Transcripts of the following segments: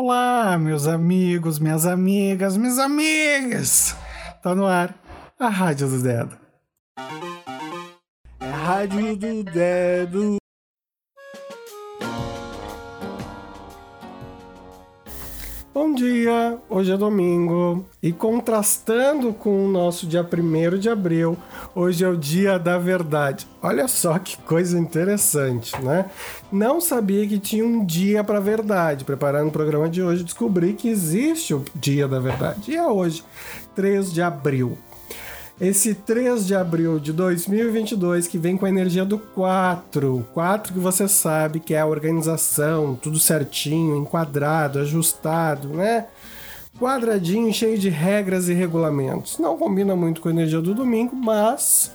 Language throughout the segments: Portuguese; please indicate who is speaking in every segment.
Speaker 1: Olá, meus amigos, minhas amigas, minhas amigas! Tá no ar a Rádio do Dedo.
Speaker 2: É a Rádio do Dedo.
Speaker 1: Dia, hoje é domingo e contrastando com o nosso dia 1 de abril, hoje é o dia da verdade. Olha só que coisa interessante, né? Não sabia que tinha um dia para verdade. Preparando o programa de hoje, descobri que existe o dia da verdade. E é hoje, 3 de abril. Esse 3 de abril de 2022 que vem com a energia do 4. 4 que você sabe que é a organização, tudo certinho, enquadrado, ajustado, né? Quadradinho, cheio de regras e regulamentos. Não combina muito com a energia do domingo, mas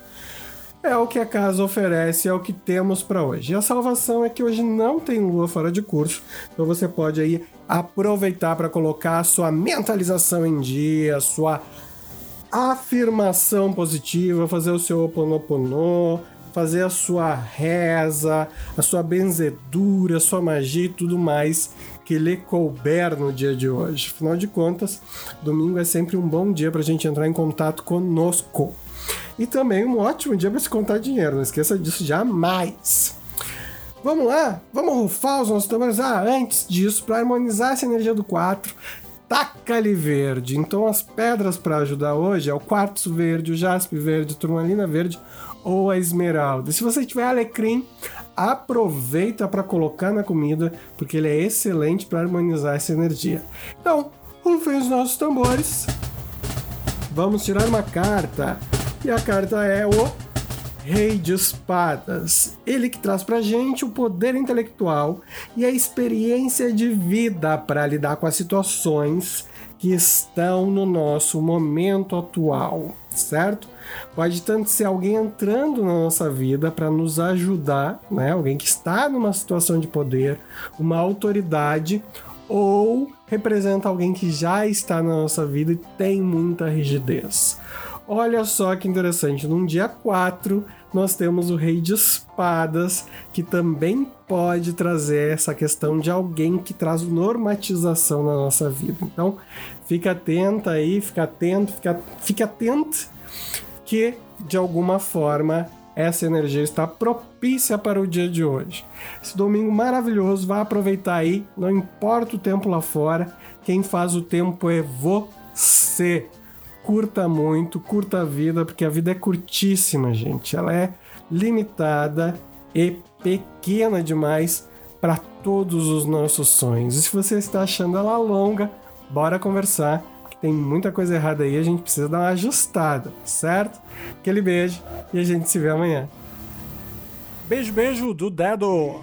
Speaker 1: é o que a casa oferece, é o que temos para hoje. E a salvação é que hoje não tem lua fora de curso, então você pode aí aproveitar para colocar a sua mentalização em dia, a sua afirmação positiva, fazer o seu oponopono, fazer a sua reza, a sua benzedura, a sua magia e tudo mais que lhe couber no dia de hoje. Afinal de contas, domingo é sempre um bom dia para a gente entrar em contato conosco. E também um ótimo dia para se contar dinheiro, não esqueça disso jamais. Vamos lá? Vamos rufar os nossos tambores? Ah, antes disso, para harmonizar essa energia do 4, taca-lhe verde. Então as pedras para ajudar hoje é o quartzo verde, o jaspe verde, turmalina verde ou a esmeralda. Se você tiver alecrim, aproveita para colocar na comida, porque ele é excelente para harmonizar essa energia. Então, rufem os nossos tambores. Vamos tirar uma carta. E a carta é o Rei de Espadas. Ele que traz pra gente o poder intelectual e a experiência de vida para lidar com as situações que estão no nosso momento atual, certo? Pode tanto ser alguém entrando na nossa vida para nos ajudar, né? Alguém que está numa situação de poder, uma autoridade, ou representa alguém que já está na nossa vida e tem muita rigidez. Olha só que interessante, num dia 4 nós temos o Rei de Espadas, que também pode trazer essa questão de alguém que traz normatização na nossa vida. Então, fica atenta aí, fica atento, fica, fica atento que de alguma forma essa energia está propícia para o dia de hoje. Esse domingo maravilhoso, vá aproveitar aí, não importa o tempo lá fora, quem faz o tempo é você curta muito, curta a vida, porque a vida é curtíssima, gente. Ela é limitada e pequena demais para todos os nossos sonhos. E se você está achando ela longa, bora conversar, que tem muita coisa errada aí, a gente precisa dar uma ajustada, certo? Aquele beijo e a gente se vê amanhã.
Speaker 2: Beijo, beijo do dedo.